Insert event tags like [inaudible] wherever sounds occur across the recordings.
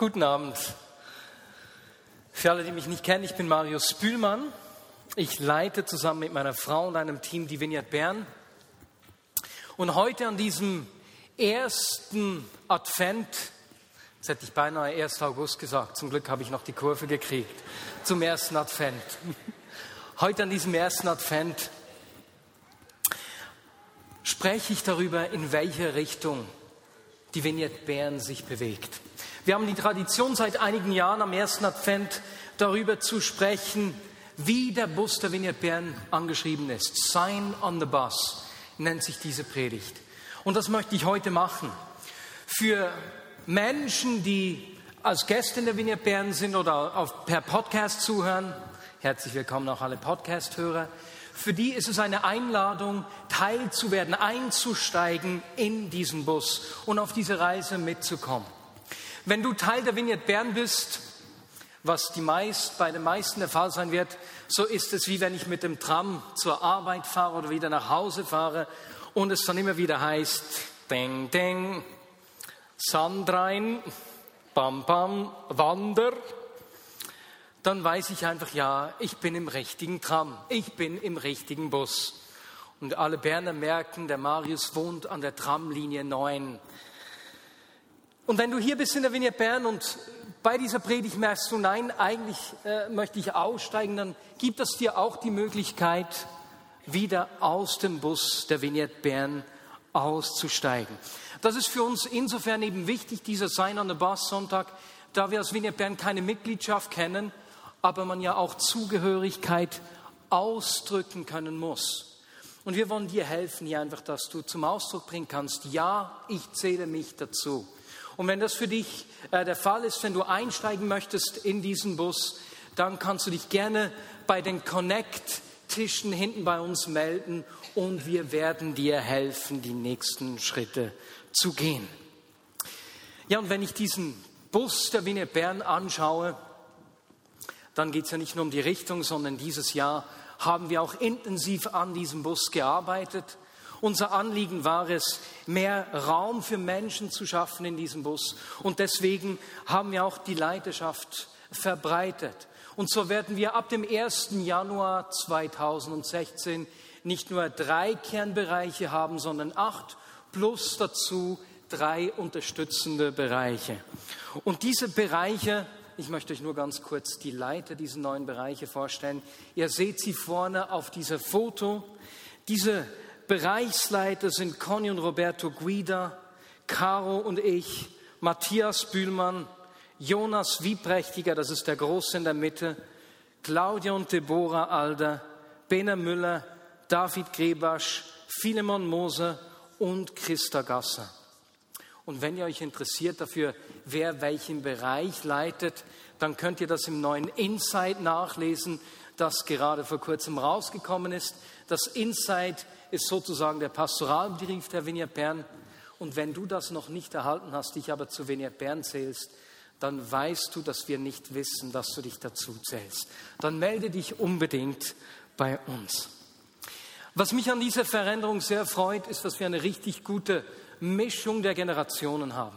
Guten Abend. Für alle, die mich nicht kennen, ich bin Marius Bühlmann. Ich leite zusammen mit meiner Frau und einem Team die Vineyard Bern. Und heute an diesem ersten Advent, jetzt hätte ich beinahe 1. August gesagt, zum Glück habe ich noch die Kurve gekriegt, zum ersten Advent. Heute an diesem ersten Advent spreche ich darüber, in welche Richtung die Vignette Bern sich bewegt. Wir haben die Tradition seit einigen Jahren am ersten Advent darüber zu sprechen, wie der Bus der Vignette Bern angeschrieben ist. Sign on the Bus nennt sich diese Predigt. Und das möchte ich heute machen. Für Menschen, die als Gäste in der Vignette Bern sind oder auf, per Podcast zuhören, herzlich willkommen auch alle Podcast-Hörer. Für die ist es eine Einladung, teilzuwerden, einzusteigen in diesen Bus und auf diese Reise mitzukommen. Wenn du Teil der Vignette Bern bist, was die meist, bei den meisten der Fall sein wird, so ist es wie wenn ich mit dem Tram zur Arbeit fahre oder wieder nach Hause fahre und es dann immer wieder heißt, ding, ding, Sand rein, bam, bam, Wander, dann weiß ich einfach, ja, ich bin im richtigen Tram, ich bin im richtigen Bus. Und alle Berner merken, der Marius wohnt an der Tramlinie 9. Und wenn du hier bist in der Vignette Bern und bei dieser Predigt merkst du, nein, eigentlich äh, möchte ich aussteigen, dann gibt es dir auch die Möglichkeit, wieder aus dem Bus der Vignette Bern auszusteigen. Das ist für uns insofern eben wichtig, dieser Sign on the Bus Sonntag, da wir als Vignette Bern keine Mitgliedschaft kennen, aber man ja auch Zugehörigkeit ausdrücken können muss. Und wir wollen dir helfen, hier einfach, dass du zum Ausdruck bringen kannst, ja, ich zähle mich dazu. Und wenn das für dich äh, der Fall ist, wenn du einsteigen möchtest in diesen Bus, dann kannst du dich gerne bei den Connect-Tischen hinten bei uns melden und wir werden dir helfen, die nächsten Schritte zu gehen. Ja, und wenn ich diesen Bus der Wiener Bern anschaue, dann geht es ja nicht nur um die Richtung, sondern dieses Jahr haben wir auch intensiv an diesem Bus gearbeitet. Unser Anliegen war es, mehr Raum für Menschen zu schaffen in diesem Bus. Und deswegen haben wir auch die Leidenschaft verbreitet. Und so werden wir ab dem 1. Januar 2016 nicht nur drei Kernbereiche haben, sondern acht plus dazu drei unterstützende Bereiche. Und diese Bereiche ich möchte euch nur ganz kurz die Leiter dieser neuen Bereiche vorstellen. Ihr seht sie vorne auf diesem Foto. Diese Bereichsleiter sind Conny und Roberto Guida, Caro und ich, Matthias Bühlmann, Jonas Wieprächtiger, das ist der Große in der Mitte, Claudia und Deborah Alder, Bena Müller, David Grebasch, Philemon Moser und Christa Gasser. Und wenn ihr euch interessiert dafür, wer welchen Bereich leitet, dann könnt ihr das im neuen Insight nachlesen, das gerade vor kurzem rausgekommen ist. Das Insight ist sozusagen der Pastoralbrief der Vineyard Bern. Und wenn du das noch nicht erhalten hast, dich aber zu Vineyard Bern zählst, dann weißt du, dass wir nicht wissen, dass du dich dazu zählst. Dann melde dich unbedingt bei uns. Was mich an dieser Veränderung sehr freut, ist, dass wir eine richtig gute Mischung der Generationen haben.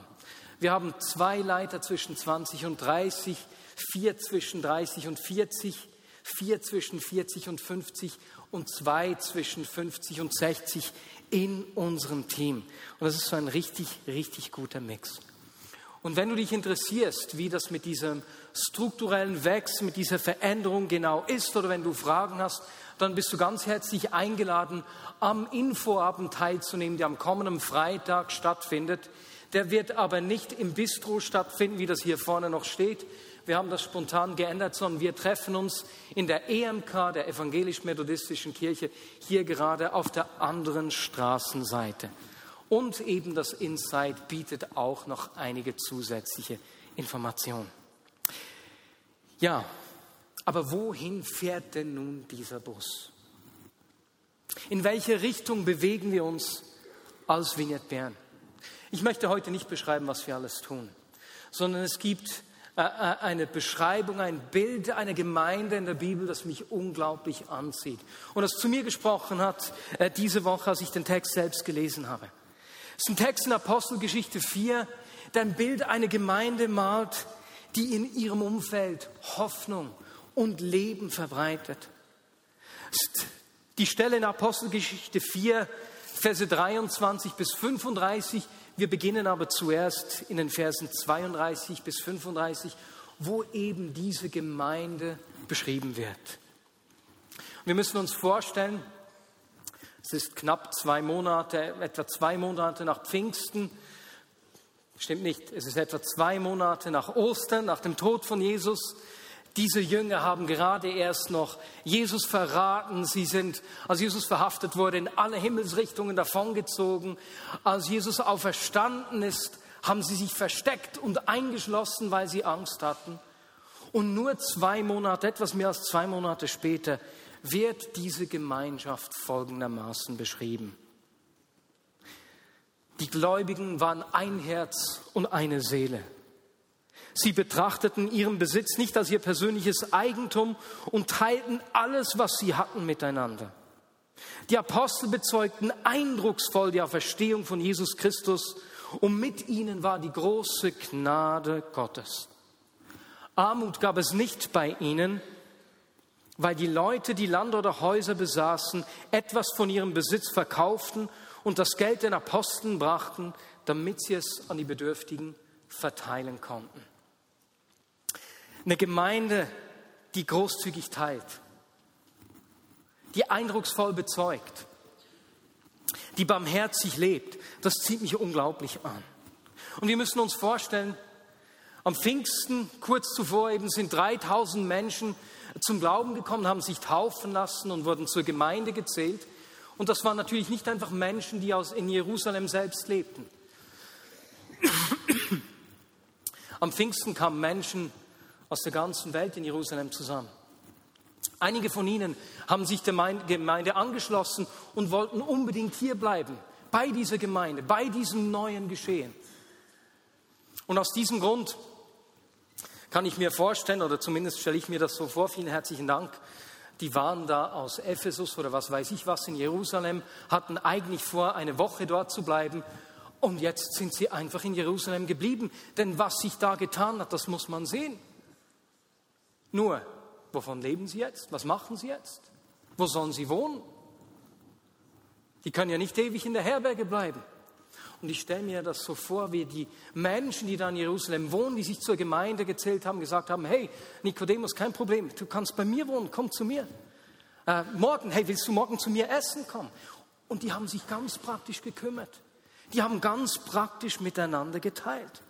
Wir haben zwei Leiter zwischen 20 und 30, vier zwischen 30 und 40, vier zwischen 40 und 50 und zwei zwischen 50 und 60 in unserem Team. Und das ist so ein richtig, richtig guter Mix. Und wenn du dich interessierst, wie das mit diesem strukturellen Wechsel, mit dieser Veränderung genau ist, oder wenn du Fragen hast, dann bist du ganz herzlich eingeladen, am Infoabend teilzunehmen, der am kommenden Freitag stattfindet. Der wird aber nicht im Bistro stattfinden, wie das hier vorne noch steht. Wir haben das spontan geändert, sondern wir treffen uns in der EMK, der evangelisch-methodistischen Kirche, hier gerade auf der anderen Straßenseite. Und eben das Insight bietet auch noch einige zusätzliche Informationen. Ja, aber wohin fährt denn nun dieser Bus? In welche Richtung bewegen wir uns als Vignette Bern? Ich möchte heute nicht beschreiben, was wir alles tun, sondern es gibt eine Beschreibung, ein Bild einer Gemeinde in der Bibel, das mich unglaublich anzieht und das zu mir gesprochen hat äh, diese Woche, als ich den Text selbst gelesen habe. Es ist ein Text in Apostelgeschichte 4, der ein Bild einer Gemeinde malt, die in ihrem Umfeld Hoffnung und Leben verbreitet. Die Stelle in Apostelgeschichte 4, Verse 23 bis 35. Wir beginnen aber zuerst in den Versen 32 bis 35, wo eben diese Gemeinde beschrieben wird. Wir müssen uns vorstellen, es ist knapp zwei Monate, etwa zwei Monate nach Pfingsten. Stimmt nicht, es ist etwa zwei Monate nach Ostern, nach dem Tod von Jesus. Diese Jünger haben gerade erst noch Jesus verraten. Sie sind, als Jesus verhaftet wurde, in alle Himmelsrichtungen davongezogen. Als Jesus auferstanden ist, haben sie sich versteckt und eingeschlossen, weil sie Angst hatten. Und nur zwei Monate, etwas mehr als zwei Monate später, wird diese Gemeinschaft folgendermaßen beschrieben. Die Gläubigen waren ein Herz und eine Seele. Sie betrachteten ihren Besitz nicht als ihr persönliches Eigentum und teilten alles, was sie hatten, miteinander. Die Apostel bezeugten eindrucksvoll die Auferstehung von Jesus Christus und mit ihnen war die große Gnade Gottes. Armut gab es nicht bei ihnen, weil die Leute, die Land oder Häuser besaßen, etwas von ihrem Besitz verkauften und das Geld den Aposteln brachten, damit sie es an die Bedürftigen verteilen konnten. Eine Gemeinde, die großzügig teilt, die eindrucksvoll bezeugt, die barmherzig lebt, das zieht mich unglaublich an. Und wir müssen uns vorstellen, am Pfingsten, kurz zuvor eben, sind 3000 Menschen zum Glauben gekommen, haben sich taufen lassen und wurden zur Gemeinde gezählt. Und das waren natürlich nicht einfach Menschen, die aus, in Jerusalem selbst lebten. Am Pfingsten kamen Menschen aus der ganzen Welt in Jerusalem zusammen. Einige von ihnen haben sich der Gemeinde angeschlossen und wollten unbedingt hier bleiben, bei dieser Gemeinde, bei diesem neuen Geschehen. Und aus diesem Grund kann ich mir vorstellen, oder zumindest stelle ich mir das so vor, vielen herzlichen Dank, die waren da aus Ephesus oder was weiß ich was in Jerusalem, hatten eigentlich vor, eine Woche dort zu bleiben und jetzt sind sie einfach in Jerusalem geblieben. Denn was sich da getan hat, das muss man sehen. Nur, wovon leben sie jetzt? Was machen sie jetzt? Wo sollen sie wohnen? Die können ja nicht ewig in der Herberge bleiben. Und ich stelle mir das so vor, wie die Menschen, die da in Jerusalem wohnen, die sich zur Gemeinde gezählt haben, gesagt haben, hey, Nikodemus, kein Problem, du kannst bei mir wohnen, komm zu mir. Äh, morgen, hey, willst du morgen zu mir essen kommen? Und die haben sich ganz praktisch gekümmert. Die haben ganz praktisch miteinander geteilt.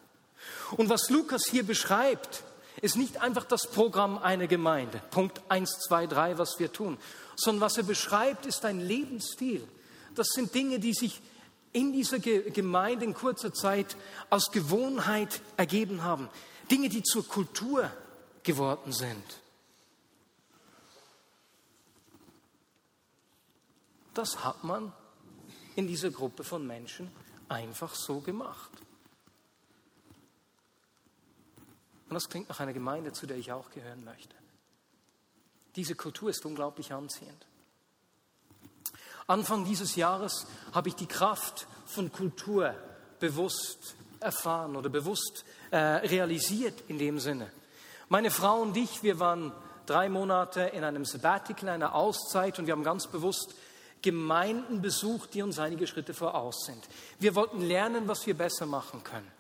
Und was Lukas hier beschreibt, ist nicht einfach das Programm einer Gemeinde, Punkt 1, 2, 3, was wir tun, sondern was er beschreibt, ist ein Lebensstil. Das sind Dinge, die sich in dieser Gemeinde in kurzer Zeit aus Gewohnheit ergeben haben. Dinge, die zur Kultur geworden sind. Das hat man in dieser Gruppe von Menschen einfach so gemacht. Und das klingt nach einer Gemeinde, zu der ich auch gehören möchte. Diese Kultur ist unglaublich anziehend. Anfang dieses Jahres habe ich die Kraft von Kultur bewusst erfahren oder bewusst äh, realisiert in dem Sinne. Meine Frau und ich, wir waren drei Monate in einem Sabbatical, einer Auszeit und wir haben ganz bewusst Gemeinden besucht, die uns einige Schritte voraus sind. Wir wollten lernen, was wir besser machen können.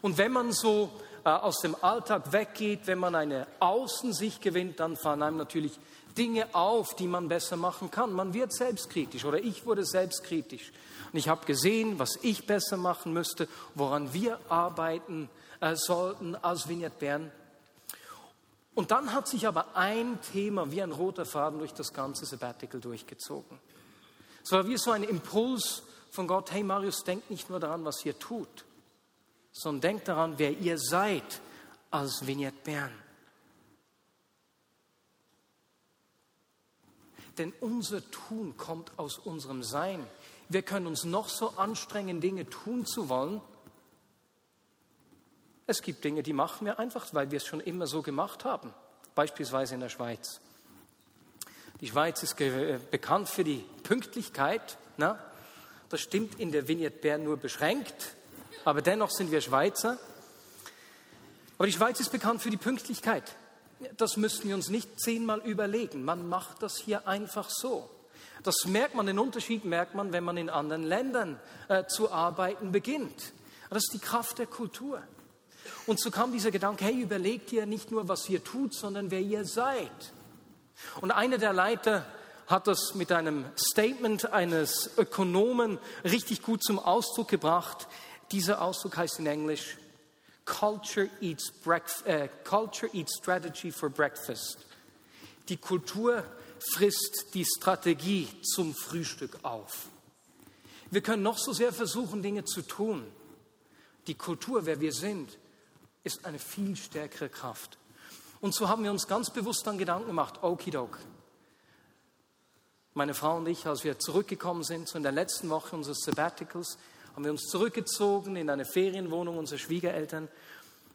Und wenn man so aus dem Alltag weggeht, wenn man eine Außensicht gewinnt, dann fallen einem natürlich Dinge auf, die man besser machen kann. Man wird selbstkritisch oder ich wurde selbstkritisch. Und ich habe gesehen, was ich besser machen müsste, woran wir arbeiten äh, sollten als Vignette Bern. Und dann hat sich aber ein Thema wie ein roter Faden durch das ganze Sabbatical durchgezogen. Es war wie so ein Impuls von Gott, hey Marius, denk nicht nur daran, was ihr tut, sondern denkt daran, wer ihr seid als Vignette Bern. Denn unser Tun kommt aus unserem Sein. Wir können uns noch so anstrengen, Dinge tun zu wollen. Es gibt Dinge, die machen wir einfach, weil wir es schon immer so gemacht haben. Beispielsweise in der Schweiz. Die Schweiz ist bekannt für die Pünktlichkeit. Na? Das stimmt in der Vignette Bern nur beschränkt. Aber dennoch sind wir Schweizer. Aber die Schweiz ist bekannt für die Pünktlichkeit. Das müssen wir uns nicht zehnmal überlegen. Man macht das hier einfach so. Das merkt man, den Unterschied merkt man, wenn man in anderen Ländern äh, zu arbeiten beginnt. Das ist die Kraft der Kultur. Und so kam dieser Gedanke, hey, überlegt ihr nicht nur, was ihr tut, sondern wer ihr seid. Und einer der Leiter hat das mit einem Statement eines Ökonomen richtig gut zum Ausdruck gebracht. Dieser Ausdruck heißt in Englisch Culture eats, äh, Culture eats strategy for breakfast. Die Kultur frisst die Strategie zum Frühstück auf. Wir können noch so sehr versuchen, Dinge zu tun. Die Kultur, wer wir sind, ist eine viel stärkere Kraft. Und so haben wir uns ganz bewusst dann Gedanken gemacht, okidok. Meine Frau und ich, als wir zurückgekommen sind, so in der letzten Woche unseres Sabbaticals, haben wir uns zurückgezogen in eine Ferienwohnung unserer Schwiegereltern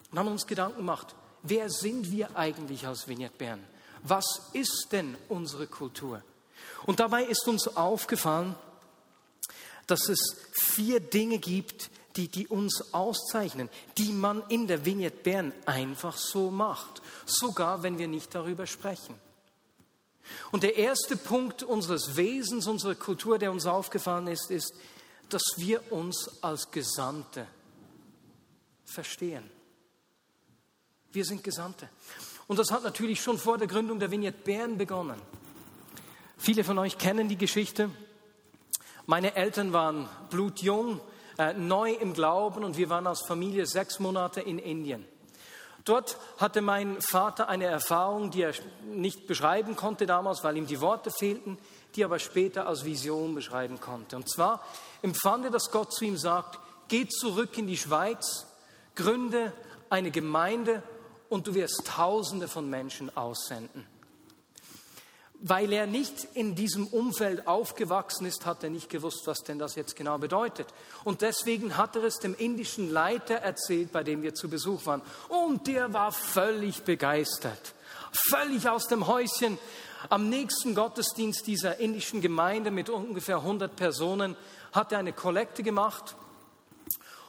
und haben uns Gedanken gemacht, wer sind wir eigentlich als Vignette Bern? Was ist denn unsere Kultur? Und dabei ist uns aufgefallen, dass es vier Dinge gibt, die, die uns auszeichnen, die man in der Vignette Bern einfach so macht, sogar wenn wir nicht darüber sprechen. Und der erste Punkt unseres Wesens, unserer Kultur, der uns aufgefallen ist, ist, dass wir uns als Gesandte verstehen. Wir sind Gesandte. Und das hat natürlich schon vor der Gründung der Vignette Bern begonnen. Viele von euch kennen die Geschichte. Meine Eltern waren blutjung, äh, neu im Glauben und wir waren als Familie sechs Monate in Indien. Dort hatte mein Vater eine Erfahrung, die er nicht beschreiben konnte damals, weil ihm die Worte fehlten, die aber später als Vision beschreiben konnte. Und zwar empfand er, dass Gott zu ihm sagt, geh zurück in die Schweiz, gründe eine Gemeinde und du wirst Tausende von Menschen aussenden. Weil er nicht in diesem Umfeld aufgewachsen ist, hat er nicht gewusst, was denn das jetzt genau bedeutet. Und deswegen hat er es dem indischen Leiter erzählt, bei dem wir zu Besuch waren. Und der war völlig begeistert, völlig aus dem Häuschen. Am nächsten Gottesdienst dieser indischen Gemeinde mit ungefähr 100 Personen hat er eine Kollekte gemacht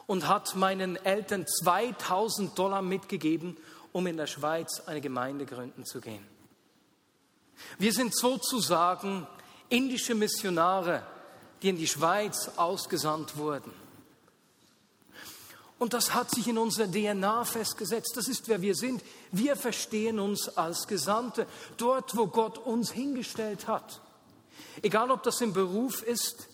und hat meinen Eltern 2000 Dollar mitgegeben, um in der Schweiz eine Gemeinde gründen zu gehen. Wir sind sozusagen indische Missionare, die in die Schweiz ausgesandt wurden. Und das hat sich in unserer DNA festgesetzt. Das ist, wer wir sind. Wir verstehen uns als Gesandte, dort, wo Gott uns hingestellt hat. Egal, ob das im Beruf ist,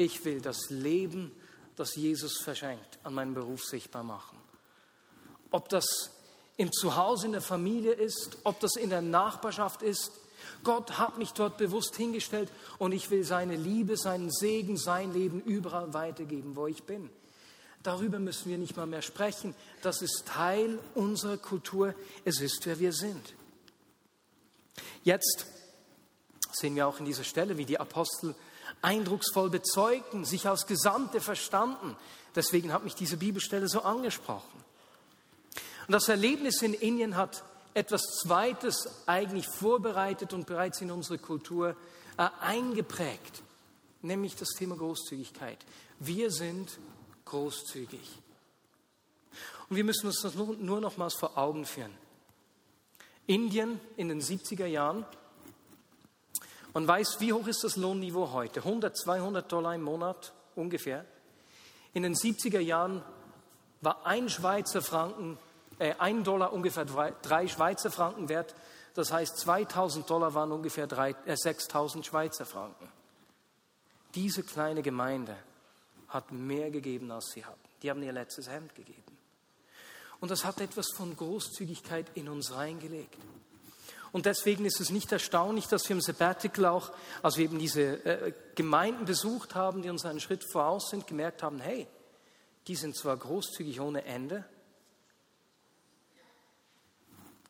ich will das Leben, das Jesus verschenkt, an meinem Beruf sichtbar machen. Ob das im Zuhause, in der Familie ist, ob das in der Nachbarschaft ist, Gott hat mich dort bewusst hingestellt und ich will seine Liebe, seinen Segen, sein Leben überall weitergeben, wo ich bin. Darüber müssen wir nicht mal mehr sprechen. Das ist Teil unserer Kultur. Es ist, wer wir sind. Jetzt sehen wir auch in dieser Stelle, wie die Apostel eindrucksvoll bezeugten, sich als Gesandte verstanden. Deswegen hat mich diese Bibelstelle so angesprochen. Und das Erlebnis in Indien hat etwas Zweites eigentlich vorbereitet und bereits in unsere Kultur äh, eingeprägt, nämlich das Thema Großzügigkeit. Wir sind großzügig. Und wir müssen uns das nur, nur nochmals vor Augen führen. Indien in den 70er Jahren, man weiß, wie hoch ist das Lohnniveau heute? 100, 200 Dollar im Monat ungefähr. In den 70er Jahren war ein Schweizer Franken äh, ein Dollar ungefähr drei, drei, Schweizer Franken wert. Das heißt, 2000 Dollar waren ungefähr drei, äh, 6000 Schweizer Franken. Diese kleine Gemeinde hat mehr gegeben, als sie hatten. Die haben ihr letztes Hemd gegeben. Und das hat etwas von Großzügigkeit in uns reingelegt. Und deswegen ist es nicht erstaunlich, dass wir im Sabbatical auch, als wir eben diese äh, Gemeinden besucht haben, die uns einen Schritt voraus sind, gemerkt haben, hey, die sind zwar großzügig ohne Ende,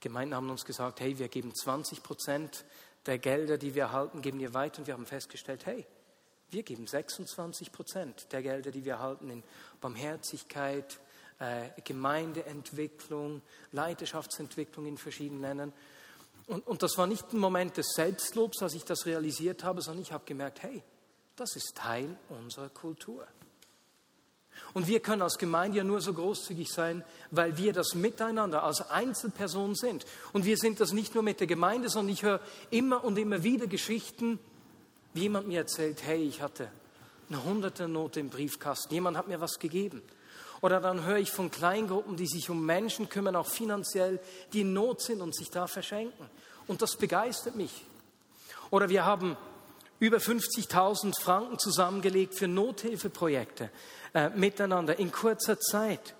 Gemeinden haben uns gesagt, hey, wir geben 20 Prozent der Gelder, die wir erhalten, geben wir weiter. Und wir haben festgestellt, hey, wir geben 26 Prozent der Gelder, die wir erhalten, in Barmherzigkeit, äh, Gemeindeentwicklung, Leiterschaftsentwicklung in verschiedenen Ländern. Und, und das war nicht ein Moment des Selbstlobs, als ich das realisiert habe, sondern ich habe gemerkt, hey, das ist Teil unserer Kultur. Und wir können als Gemeinde ja nur so großzügig sein, weil wir das miteinander als Einzelpersonen sind. Und wir sind das nicht nur mit der Gemeinde, sondern ich höre immer und immer wieder Geschichten, wie jemand mir erzählt, hey, ich hatte eine hunderte Note im Briefkasten, jemand hat mir was gegeben. Oder dann höre ich von Kleingruppen, die sich um Menschen kümmern, auch finanziell, die in Not sind und sich da verschenken. Und das begeistert mich. Oder wir haben über 50.000 Franken zusammengelegt für Nothilfeprojekte äh, miteinander in kurzer Zeit.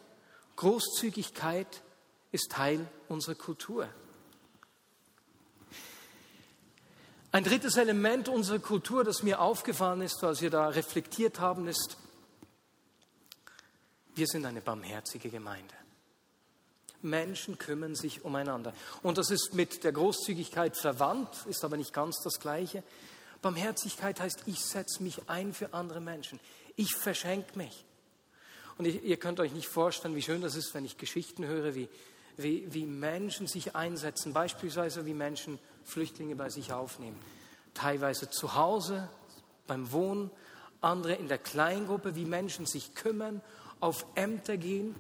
Großzügigkeit ist Teil unserer Kultur. Ein drittes Element unserer Kultur, das mir aufgefallen ist, als wir da reflektiert haben, ist, wir sind eine barmherzige Gemeinde. Menschen kümmern sich umeinander. Und das ist mit der Großzügigkeit verwandt, ist aber nicht ganz das Gleiche. Barmherzigkeit heißt, ich setze mich ein für andere Menschen. Ich verschenke mich. Und ich, ihr könnt euch nicht vorstellen, wie schön das ist, wenn ich Geschichten höre, wie, wie, wie Menschen sich einsetzen, beispielsweise wie Menschen Flüchtlinge bei sich aufnehmen. Teilweise zu Hause, beim Wohnen, andere in der Kleingruppe, wie Menschen sich kümmern auf Ämter gehen,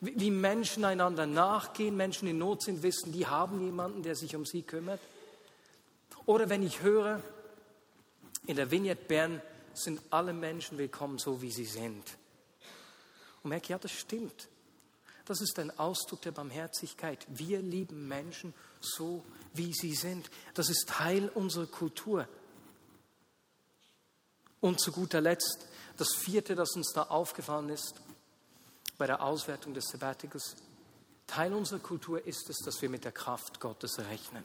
wie Menschen einander nachgehen, Menschen in Not sind, wissen, die haben jemanden, der sich um sie kümmert. Oder wenn ich höre, in der Vignette Bern sind alle Menschen willkommen, so wie sie sind. Und merke, ja, das stimmt. Das ist ein Ausdruck der Barmherzigkeit. Wir lieben Menschen so, wie sie sind. Das ist Teil unserer Kultur. Und zu guter Letzt, das vierte, das uns da aufgefallen ist, bei der Auswertung des Sabbaticals. Teil unserer Kultur ist es, dass wir mit der Kraft Gottes rechnen.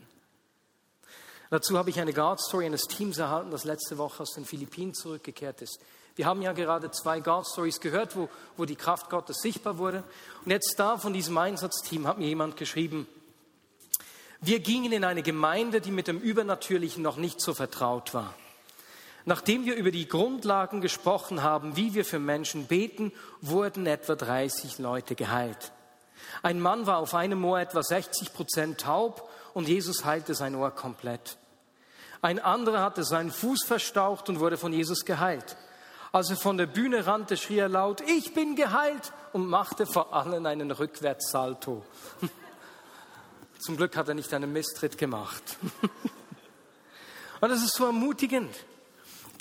Dazu habe ich eine God Story eines Teams erhalten, das letzte Woche aus den Philippinen zurückgekehrt ist. Wir haben ja gerade zwei God Stories gehört, wo, wo die Kraft Gottes sichtbar wurde. Und jetzt da von diesem Einsatzteam hat mir jemand geschrieben, wir gingen in eine Gemeinde, die mit dem Übernatürlichen noch nicht so vertraut war. Nachdem wir über die Grundlagen gesprochen haben, wie wir für Menschen beten, wurden etwa 30 Leute geheilt. Ein Mann war auf einem Ohr etwa 60 Prozent taub und Jesus heilte sein Ohr komplett. Ein anderer hatte seinen Fuß verstaucht und wurde von Jesus geheilt. Als er von der Bühne rannte, schrie er laut, ich bin geheilt und machte vor allen einen Rückwärtssalto. [laughs] Zum Glück hat er nicht einen Misstritt gemacht. [laughs] und das ist so ermutigend.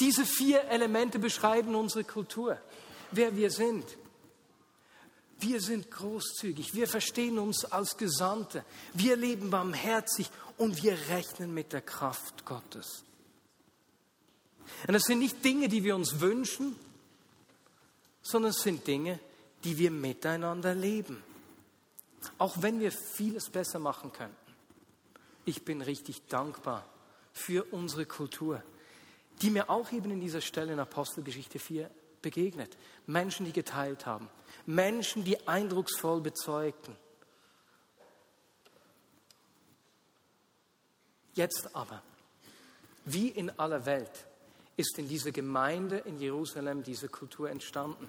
Diese vier Elemente beschreiben unsere Kultur, wer wir sind. Wir sind großzügig, wir verstehen uns als Gesandte, wir leben barmherzig und wir rechnen mit der Kraft Gottes. Und das sind nicht Dinge, die wir uns wünschen, sondern es sind Dinge, die wir miteinander leben. Auch wenn wir vieles besser machen könnten. Ich bin richtig dankbar für unsere Kultur die mir auch eben in dieser Stelle in Apostelgeschichte 4 begegnet. Menschen, die geteilt haben. Menschen, die eindrucksvoll bezeugten. Jetzt aber, wie in aller Welt, ist in dieser Gemeinde in Jerusalem diese Kultur entstanden.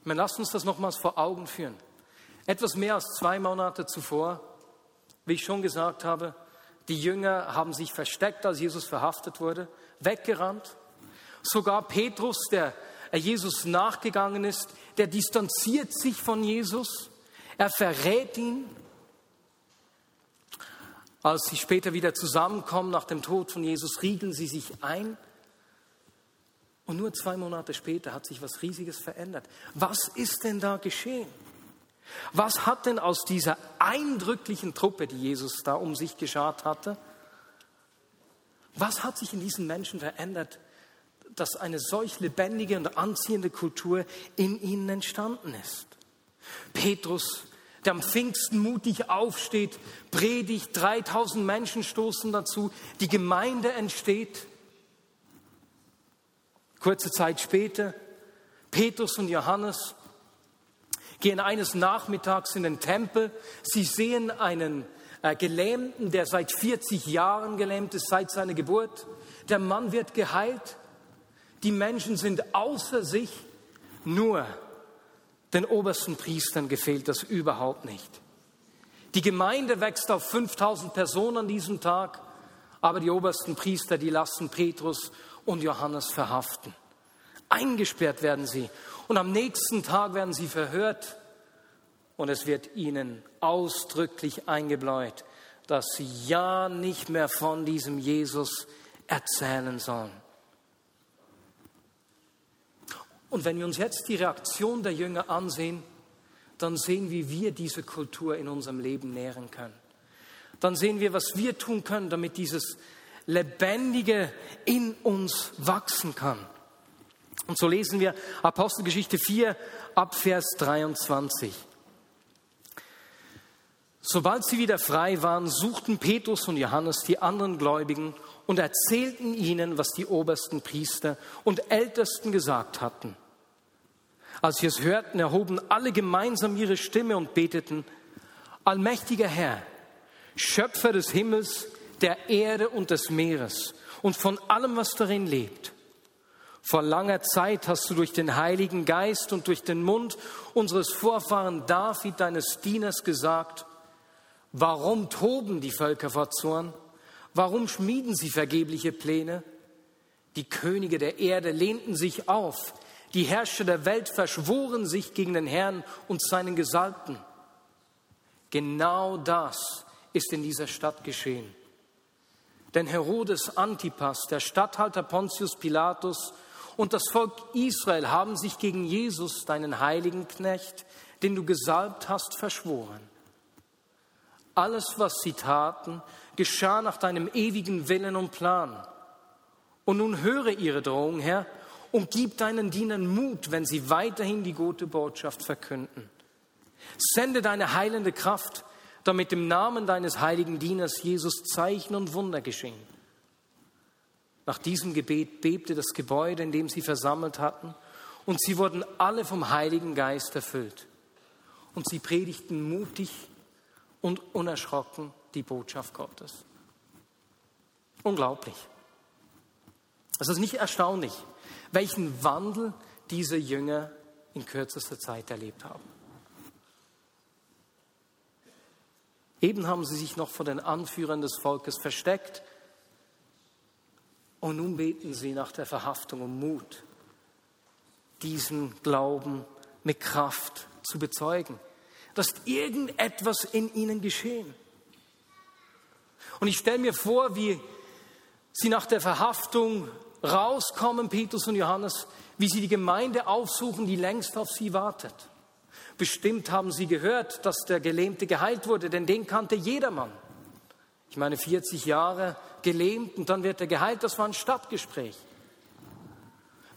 Ich meine, lasst uns das nochmals vor Augen führen. Etwas mehr als zwei Monate zuvor, wie ich schon gesagt habe, die Jünger haben sich versteckt, als Jesus verhaftet wurde weggerannt. Sogar Petrus, der Jesus nachgegangen ist, der distanziert sich von Jesus. Er verrät ihn. Als sie später wieder zusammenkommen nach dem Tod von Jesus, riegeln sie sich ein. Und nur zwei Monate später hat sich was Riesiges verändert. Was ist denn da geschehen? Was hat denn aus dieser eindrücklichen Truppe, die Jesus da um sich geschart hatte, was hat sich in diesen Menschen verändert, dass eine solch lebendige und anziehende Kultur in ihnen entstanden ist? Petrus, der am Pfingsten mutig aufsteht, predigt, 3000 Menschen stoßen dazu, die Gemeinde entsteht. Kurze Zeit später, Petrus und Johannes gehen eines Nachmittags in den Tempel. Sie sehen einen Gelähmten, der seit 40 Jahren gelähmt ist, seit seiner Geburt. Der Mann wird geheilt. Die Menschen sind außer sich. Nur den obersten Priestern gefällt das überhaupt nicht. Die Gemeinde wächst auf 5000 Personen an diesem Tag, aber die obersten Priester, die lassen Petrus und Johannes verhaften. Eingesperrt werden sie Und am nächsten Tag werden sie verhört und es wird ihnen ausdrücklich eingebläut, dass sie ja nicht mehr von diesem Jesus erzählen sollen. Und wenn wir uns jetzt die Reaktion der Jünger ansehen, dann sehen wir, wie wir diese Kultur in unserem Leben nähren können. Dann sehen wir, was wir tun können, damit dieses Lebendige in uns wachsen kann. Und so lesen wir Apostelgeschichte 4 ab Vers 23. Sobald sie wieder frei waren, suchten Petrus und Johannes die anderen Gläubigen und erzählten ihnen, was die obersten Priester und Ältesten gesagt hatten. Als sie es hörten, erhoben alle gemeinsam ihre Stimme und beteten, Allmächtiger Herr, Schöpfer des Himmels, der Erde und des Meeres und von allem, was darin lebt. Vor langer Zeit hast du durch den Heiligen Geist und durch den Mund unseres Vorfahren David, deines Dieners, gesagt, warum toben die Völker vor Zorn? Warum schmieden sie vergebliche Pläne? Die Könige der Erde lehnten sich auf, die Herrscher der Welt verschworen sich gegen den Herrn und seinen Gesalbten. Genau das ist in dieser Stadt geschehen. Denn Herodes Antipas, der Statthalter Pontius Pilatus und das Volk Israel haben sich gegen Jesus, deinen heiligen Knecht, den du gesalbt hast, verschworen. Alles, was sie taten, geschah nach deinem ewigen Willen und Plan. Und nun höre ihre Drohung, Herr, und gib deinen Dienern Mut, wenn sie weiterhin die gute Botschaft verkünden. Sende deine heilende Kraft, damit im Namen deines heiligen Dieners Jesus Zeichen und Wunder geschehen. Nach diesem Gebet bebte das Gebäude, in dem sie versammelt hatten, und sie wurden alle vom Heiligen Geist erfüllt. Und sie predigten mutig und unerschrocken die Botschaft Gottes. Unglaublich. Es ist nicht erstaunlich, welchen Wandel diese Jünger in kürzester Zeit erlebt haben. Eben haben sie sich noch vor den Anführern des Volkes versteckt und nun beten sie nach der Verhaftung um Mut, diesen Glauben mit Kraft zu bezeugen, dass irgendetwas in ihnen geschehen. Und ich stelle mir vor, wie sie nach der Verhaftung rauskommen, Petrus und Johannes, wie sie die Gemeinde aufsuchen, die längst auf sie wartet. Bestimmt haben sie gehört, dass der Gelähmte geheilt wurde, denn den kannte jedermann. Ich meine, 40 Jahre gelähmt und dann wird er geheilt, das war ein Stadtgespräch.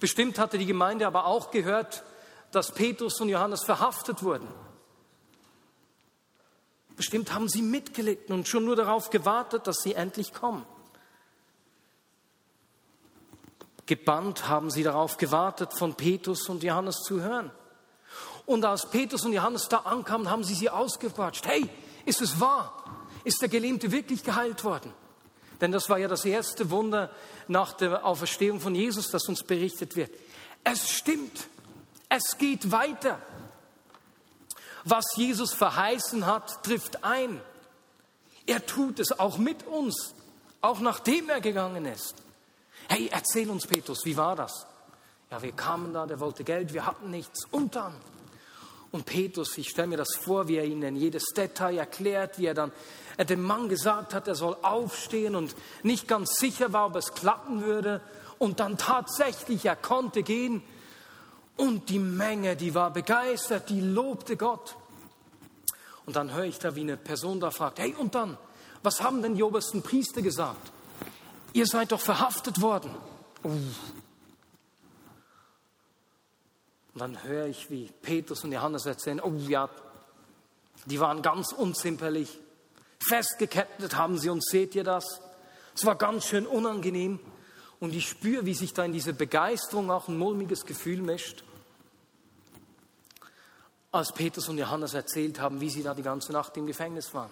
Bestimmt hatte die Gemeinde aber auch gehört, dass Petrus und Johannes verhaftet wurden. Bestimmt haben sie mitgelitten und schon nur darauf gewartet, dass sie endlich kommen. Gebannt haben sie darauf gewartet, von Petrus und Johannes zu hören. Und als Petrus und Johannes da ankamen, haben sie sie ausgequatscht. Hey, ist es wahr? Ist der Gelähmte wirklich geheilt worden? Denn das war ja das erste Wunder nach der Auferstehung von Jesus, das uns berichtet wird. Es stimmt. Es geht weiter. Was Jesus verheißen hat, trifft ein. Er tut es auch mit uns, auch nachdem er gegangen ist. Hey, erzähl uns, Petrus, wie war das? Ja, wir kamen da, der wollte Geld, wir hatten nichts. Und dann? Und Petrus, ich stelle mir das vor, wie er ihnen jedes Detail erklärt, wie er dann dem Mann gesagt hat, er soll aufstehen und nicht ganz sicher war, ob es klappen würde. Und dann tatsächlich, er konnte gehen. Und die Menge, die war begeistert, die lobte Gott. Und dann höre ich da, wie eine Person da fragt, hey, und dann, was haben denn die obersten Priester gesagt? ihr seid doch verhaftet worden. Uh. Und dann höre ich, wie Petrus und Johannes erzählen, oh ja, die waren ganz unzimperlich. Festgekettet haben sie uns, seht ihr das? Es war ganz schön unangenehm. Und ich spüre, wie sich da in diese Begeisterung auch ein mulmiges Gefühl mischt. Als Petrus und Johannes erzählt haben, wie sie da die ganze Nacht im Gefängnis waren.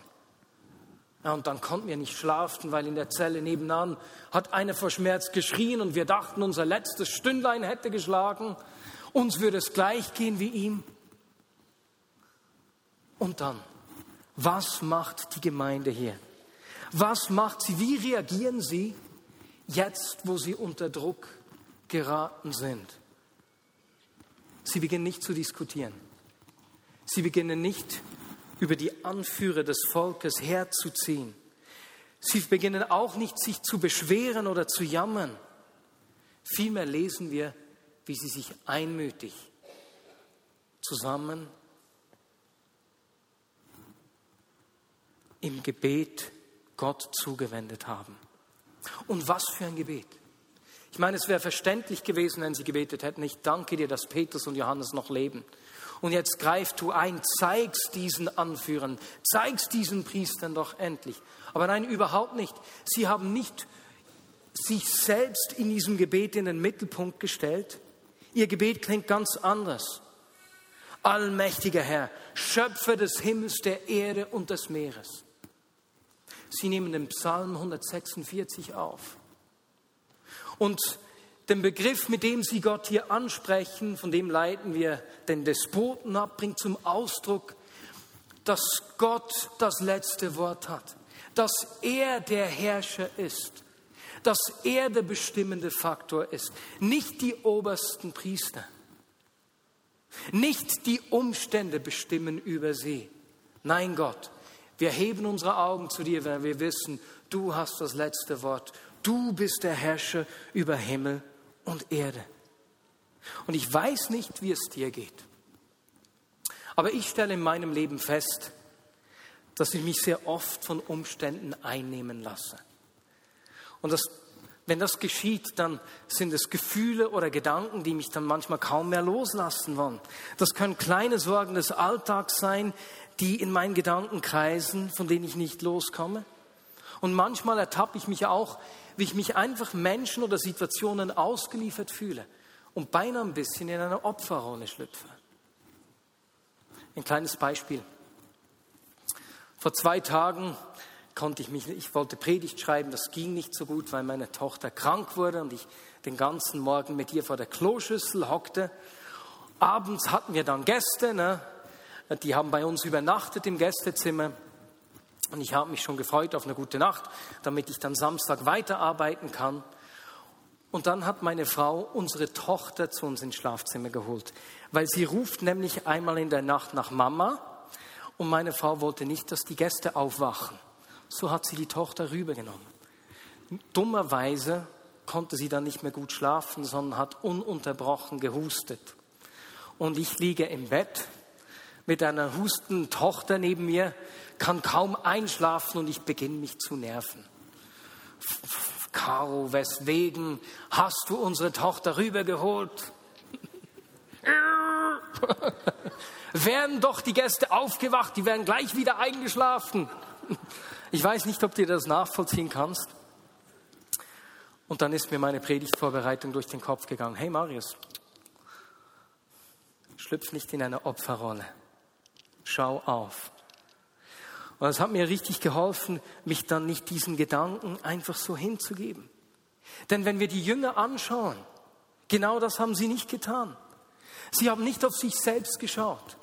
Ja, und dann konnten wir nicht schlafen, weil in der Zelle nebenan hat einer vor Schmerz geschrien und wir dachten, unser letztes Stündlein hätte geschlagen. Uns würde es gleich gehen wie ihm. Und dann, was macht die Gemeinde hier? Was macht sie? Wie reagieren sie jetzt, wo sie unter Druck geraten sind? Sie beginnen nicht zu diskutieren. Sie beginnen nicht über die Anführer des Volkes herzuziehen. Sie beginnen auch nicht sich zu beschweren oder zu jammern. Vielmehr lesen wir, wie sie sich einmütig zusammen im Gebet Gott zugewendet haben. Und was für ein Gebet. Ich meine, es wäre verständlich gewesen, wenn sie gebetet hätten, ich danke dir, dass Petrus und Johannes noch leben. Und jetzt greif du ein, zeigst diesen Anführern, zeigst diesen Priestern doch endlich. Aber nein, überhaupt nicht. Sie haben nicht sich selbst in diesem Gebet in den Mittelpunkt gestellt. Ihr Gebet klingt ganz anders. Allmächtiger Herr, Schöpfer des Himmels, der Erde und des Meeres. Sie nehmen den Psalm 146 auf. Und den Begriff, mit dem Sie Gott hier ansprechen, von dem leiten wir den Despoten ab, bringt zum Ausdruck, dass Gott das letzte Wort hat, dass er der Herrscher ist, dass er der bestimmende Faktor ist, nicht die obersten Priester, nicht die Umstände bestimmen über sie. Nein, Gott, wir heben unsere Augen zu dir, weil wir wissen, du hast das letzte Wort. Du bist der Herrscher über Himmel und Erde. Und ich weiß nicht, wie es dir geht. Aber ich stelle in meinem Leben fest, dass ich mich sehr oft von Umständen einnehmen lasse. Und das, wenn das geschieht, dann sind es Gefühle oder Gedanken, die mich dann manchmal kaum mehr loslassen wollen. Das können kleine Sorgen des Alltags sein, die in meinen Gedanken kreisen, von denen ich nicht loskomme. Und manchmal ertappe ich mich auch, wie ich mich einfach Menschen oder Situationen ausgeliefert fühle und beinahe ein bisschen in eine Opferrolle schlüpfe. Ein kleines Beispiel. Vor zwei Tagen konnte ich mich, ich wollte Predigt schreiben, das ging nicht so gut, weil meine Tochter krank wurde und ich den ganzen Morgen mit ihr vor der Kloschüssel hockte. Abends hatten wir dann Gäste, ne? Die haben bei uns übernachtet im Gästezimmer. Und ich habe mich schon gefreut auf eine gute Nacht, damit ich dann Samstag weiterarbeiten kann. Und dann hat meine Frau unsere Tochter zu uns ins Schlafzimmer geholt, weil sie ruft nämlich einmal in der Nacht nach Mama und meine Frau wollte nicht, dass die Gäste aufwachen. So hat sie die Tochter rübergenommen. Dummerweise konnte sie dann nicht mehr gut schlafen, sondern hat ununterbrochen gehustet. Und ich liege im Bett mit einer hustenden Tochter neben mir, kann kaum einschlafen und ich beginne mich zu nerven. Caro, weswegen hast du unsere Tochter rübergeholt? [laughs] wären doch die Gäste aufgewacht, die wären gleich wieder eingeschlafen. Ich weiß nicht, ob du das nachvollziehen kannst. Und dann ist mir meine Predigtvorbereitung durch den Kopf gegangen. Hey Marius, schlüpf nicht in eine Opferrolle schau auf. Und es hat mir richtig geholfen, mich dann nicht diesen Gedanken einfach so hinzugeben. Denn wenn wir die Jünger anschauen, genau das haben sie nicht getan. Sie haben nicht auf sich selbst geschaut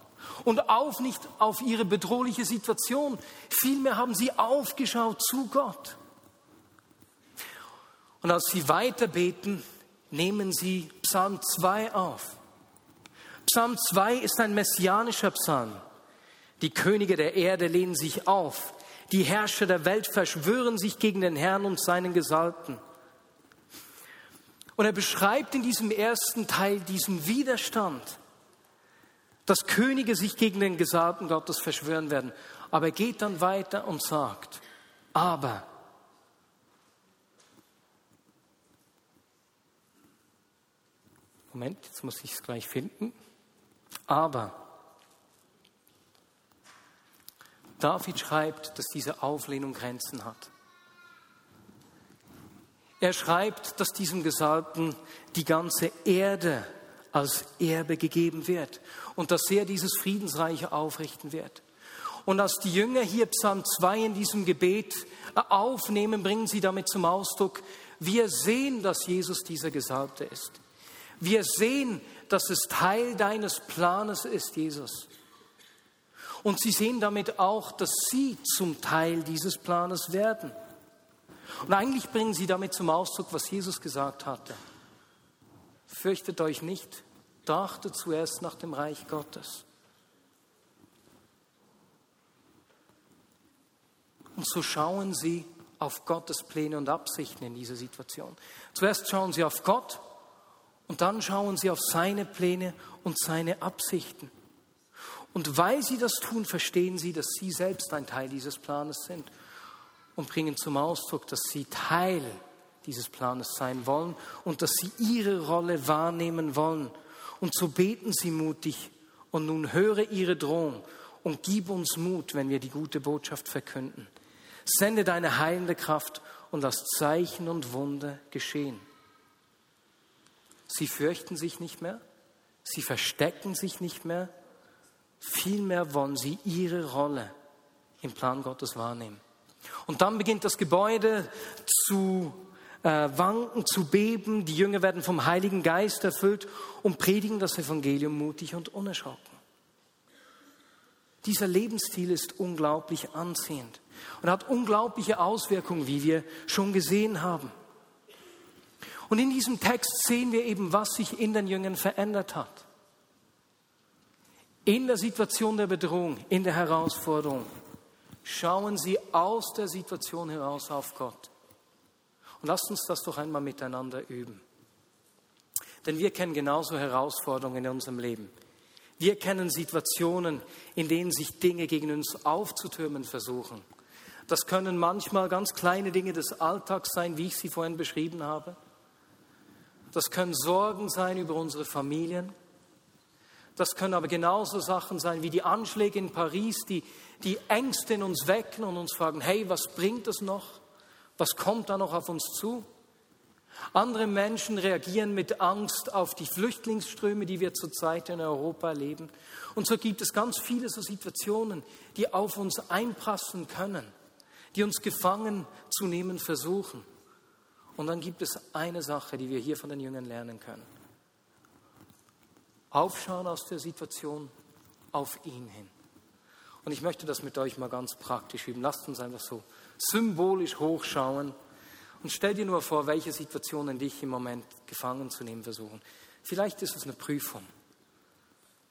und auch nicht auf ihre bedrohliche Situation. Vielmehr haben sie aufgeschaut zu Gott. Und als sie weiter beten, nehmen sie Psalm 2 auf. Psalm 2 ist ein messianischer Psalm. Die Könige der Erde lehnen sich auf. Die Herrscher der Welt verschwören sich gegen den Herrn und seinen Gesalbten. Und er beschreibt in diesem ersten Teil diesen Widerstand, dass Könige sich gegen den Gesalbten Gottes verschwören werden. Aber er geht dann weiter und sagt, aber Moment, jetzt muss ich es gleich finden. Aber David schreibt, dass diese Auflehnung Grenzen hat. Er schreibt, dass diesem Gesalbten die ganze Erde als Erbe gegeben wird und dass er dieses Friedensreich aufrichten wird. Und als die Jünger hier Psalm 2 in diesem Gebet aufnehmen, bringen sie damit zum Ausdruck, wir sehen, dass Jesus dieser Gesalbte ist. Wir sehen, dass es Teil deines Planes ist, Jesus. Und sie sehen damit auch, dass sie zum Teil dieses Planes werden. Und eigentlich bringen sie damit zum Ausdruck, was Jesus gesagt hatte. Fürchtet euch nicht, Trachte zuerst nach dem Reich Gottes. Und so schauen sie auf Gottes Pläne und Absichten in dieser Situation. Zuerst schauen sie auf Gott und dann schauen sie auf seine Pläne und seine Absichten. Und weil sie das tun, verstehen sie, dass sie selbst ein Teil dieses Planes sind und bringen zum Ausdruck, dass sie Teil dieses Planes sein wollen und dass sie ihre Rolle wahrnehmen wollen. Und so beten sie mutig und nun höre ihre Drohung und gib uns Mut, wenn wir die gute Botschaft verkünden. Sende deine heilende Kraft und lass Zeichen und Wunder geschehen. Sie fürchten sich nicht mehr, sie verstecken sich nicht mehr, vielmehr wollen sie ihre Rolle im Plan Gottes wahrnehmen. Und dann beginnt das Gebäude zu äh, wanken, zu beben, die Jünger werden vom Heiligen Geist erfüllt und predigen das Evangelium mutig und unerschrocken. Dieser Lebensstil ist unglaublich anziehend und hat unglaubliche Auswirkungen, wie wir schon gesehen haben. Und in diesem Text sehen wir eben, was sich in den Jüngern verändert hat. In der Situation der Bedrohung, in der Herausforderung, schauen sie aus der Situation heraus auf Gott. Und lasst uns das doch einmal miteinander üben. Denn wir kennen genauso Herausforderungen in unserem Leben. Wir kennen Situationen, in denen sich Dinge gegen uns aufzutürmen versuchen. Das können manchmal ganz kleine Dinge des Alltags sein, wie ich sie vorhin beschrieben habe. Das können Sorgen sein über unsere Familien. Das können aber genauso Sachen sein wie die Anschläge in Paris, die, die Ängste in uns wecken und uns fragen, hey, was bringt das noch? Was kommt da noch auf uns zu? Andere Menschen reagieren mit Angst auf die Flüchtlingsströme, die wir zurzeit in Europa erleben. Und so gibt es ganz viele so Situationen, die auf uns einpassen können die uns gefangen zu nehmen versuchen. Und dann gibt es eine Sache, die wir hier von den Jüngern lernen können. Aufschauen aus der Situation auf ihn hin. Und ich möchte das mit euch mal ganz praktisch üben. Lasst uns einfach so symbolisch hochschauen und stell dir nur vor, welche Situationen dich im Moment gefangen zu nehmen versuchen. Vielleicht ist es eine Prüfung.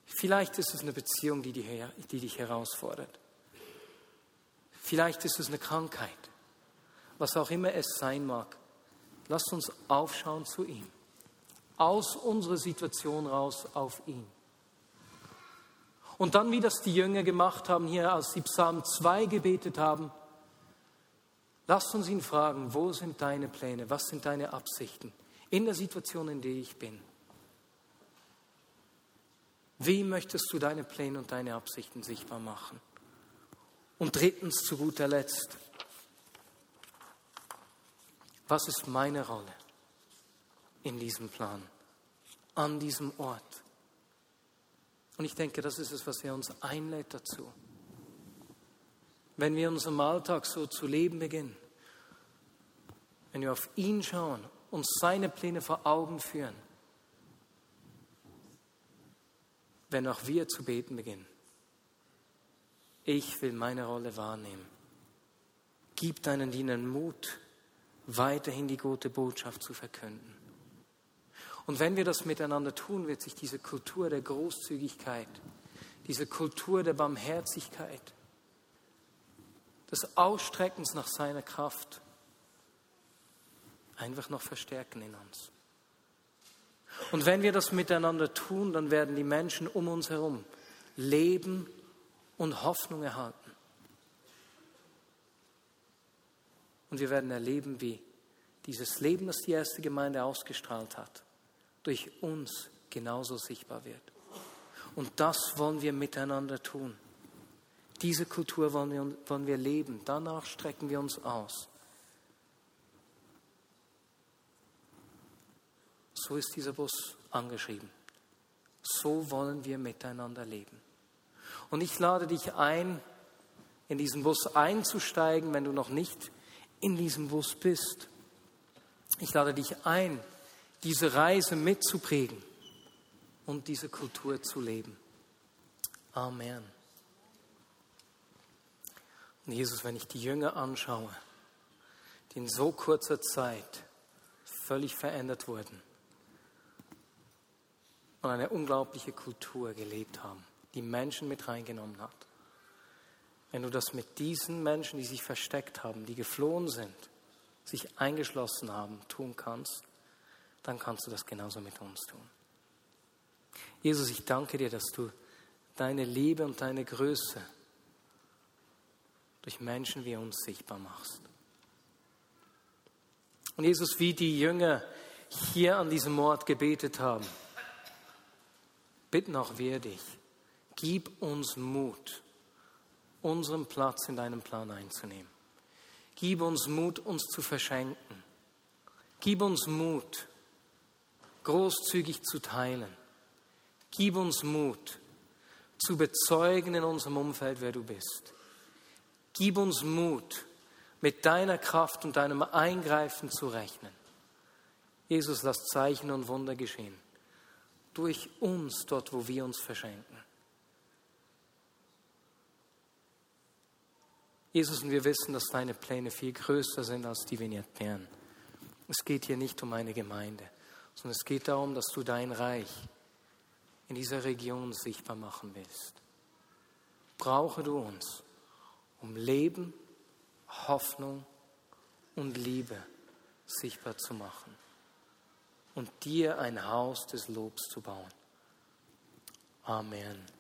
Vielleicht ist es eine Beziehung, die, dich herausfordert. Vielleicht ist es eine Krankheit. Was auch immer es sein mag. Lasst uns aufschauen zu ihm. Aus unserer Situation raus auf ihn. Und dann, wie das die Jünger gemacht haben, hier als sie Psalm 2 gebetet haben, lasst uns ihn fragen, wo sind deine Pläne, was sind deine Absichten in der Situation, in der ich bin. Wie möchtest du deine Pläne und deine Absichten sichtbar machen? Und drittens, zu guter Letzt, was ist meine Rolle in diesem Plan, an diesem Ort? Und ich denke, das ist es, was er uns einlädt dazu. Wenn wir in unserem Alltag so zu leben beginnen, wenn wir auf ihn schauen, uns seine Pläne vor Augen führen, wenn auch wir zu beten beginnen, ich will meine Rolle wahrnehmen. Gib deinen Dienern Mut, weiterhin die gute Botschaft zu verkünden. Und wenn wir das miteinander tun, wird sich diese Kultur der Großzügigkeit, diese Kultur der Barmherzigkeit, des Ausstreckens nach seiner Kraft einfach noch verstärken in uns. Und wenn wir das miteinander tun, dann werden die Menschen um uns herum leben und Hoffnung erhalten. Und wir werden erleben, wie dieses Leben, das die erste Gemeinde ausgestrahlt hat, durch uns genauso sichtbar wird. Und das wollen wir miteinander tun. Diese Kultur wollen wir, wollen wir leben. Danach strecken wir uns aus. So ist dieser Bus angeschrieben. So wollen wir miteinander leben. Und ich lade dich ein, in diesen Bus einzusteigen, wenn du noch nicht in diesem Bus bist. Ich lade dich ein, diese Reise mitzuprägen und diese Kultur zu leben. Amen. Und Jesus, wenn ich die Jünger anschaue, die in so kurzer Zeit völlig verändert wurden, und eine unglaubliche Kultur gelebt haben, die Menschen mit reingenommen hat. Wenn du das mit diesen Menschen, die sich versteckt haben, die geflohen sind, sich eingeschlossen haben, tun kannst, dann kannst du das genauso mit uns tun. Jesus, ich danke dir, dass du deine Liebe und deine Größe durch Menschen wie uns sichtbar machst. Und Jesus, wie die Jünger hier an diesem Ort gebetet haben, bitten auch wir dich, gib uns Mut, unseren Platz in deinem Plan einzunehmen. Gib uns Mut, uns zu verschenken. Gib uns Mut, großzügig zu teilen. Gib uns Mut, zu bezeugen in unserem Umfeld, wer du bist. Gib uns Mut, mit deiner Kraft und deinem Eingreifen zu rechnen. Jesus, lass Zeichen und Wunder geschehen. Durch uns dort, wo wir uns verschenken. Jesus, und wir wissen, dass deine Pläne viel größer sind als die Vignette Bern. Es geht hier nicht um eine Gemeinde, sondern es geht darum, dass du dein Reich in dieser Region sichtbar machen willst. Brauche du uns, um Leben, Hoffnung und Liebe sichtbar zu machen und dir ein Haus des Lobs zu bauen. Amen.